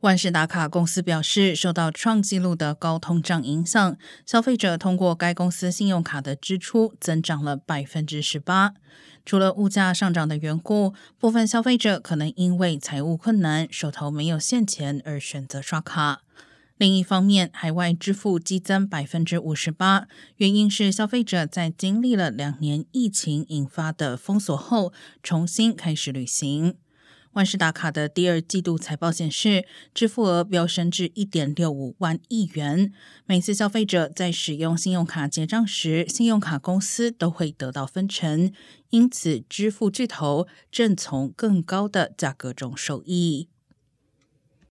万事达卡公司表示，受到创纪录的高通胀影响，消费者通过该公司信用卡的支出增长了百分之十八。除了物价上涨的缘故，部分消费者可能因为财务困难、手头没有现钱而选择刷卡。另一方面，海外支付激增百分之五十八，原因是消费者在经历了两年疫情引发的封锁后，重新开始旅行。万事达卡的第二季度财报显示，支付额飙升至一点六五万亿元。每次消费者在使用信用卡结账时，信用卡公司都会得到分成，因此支付巨头正从更高的价格中受益。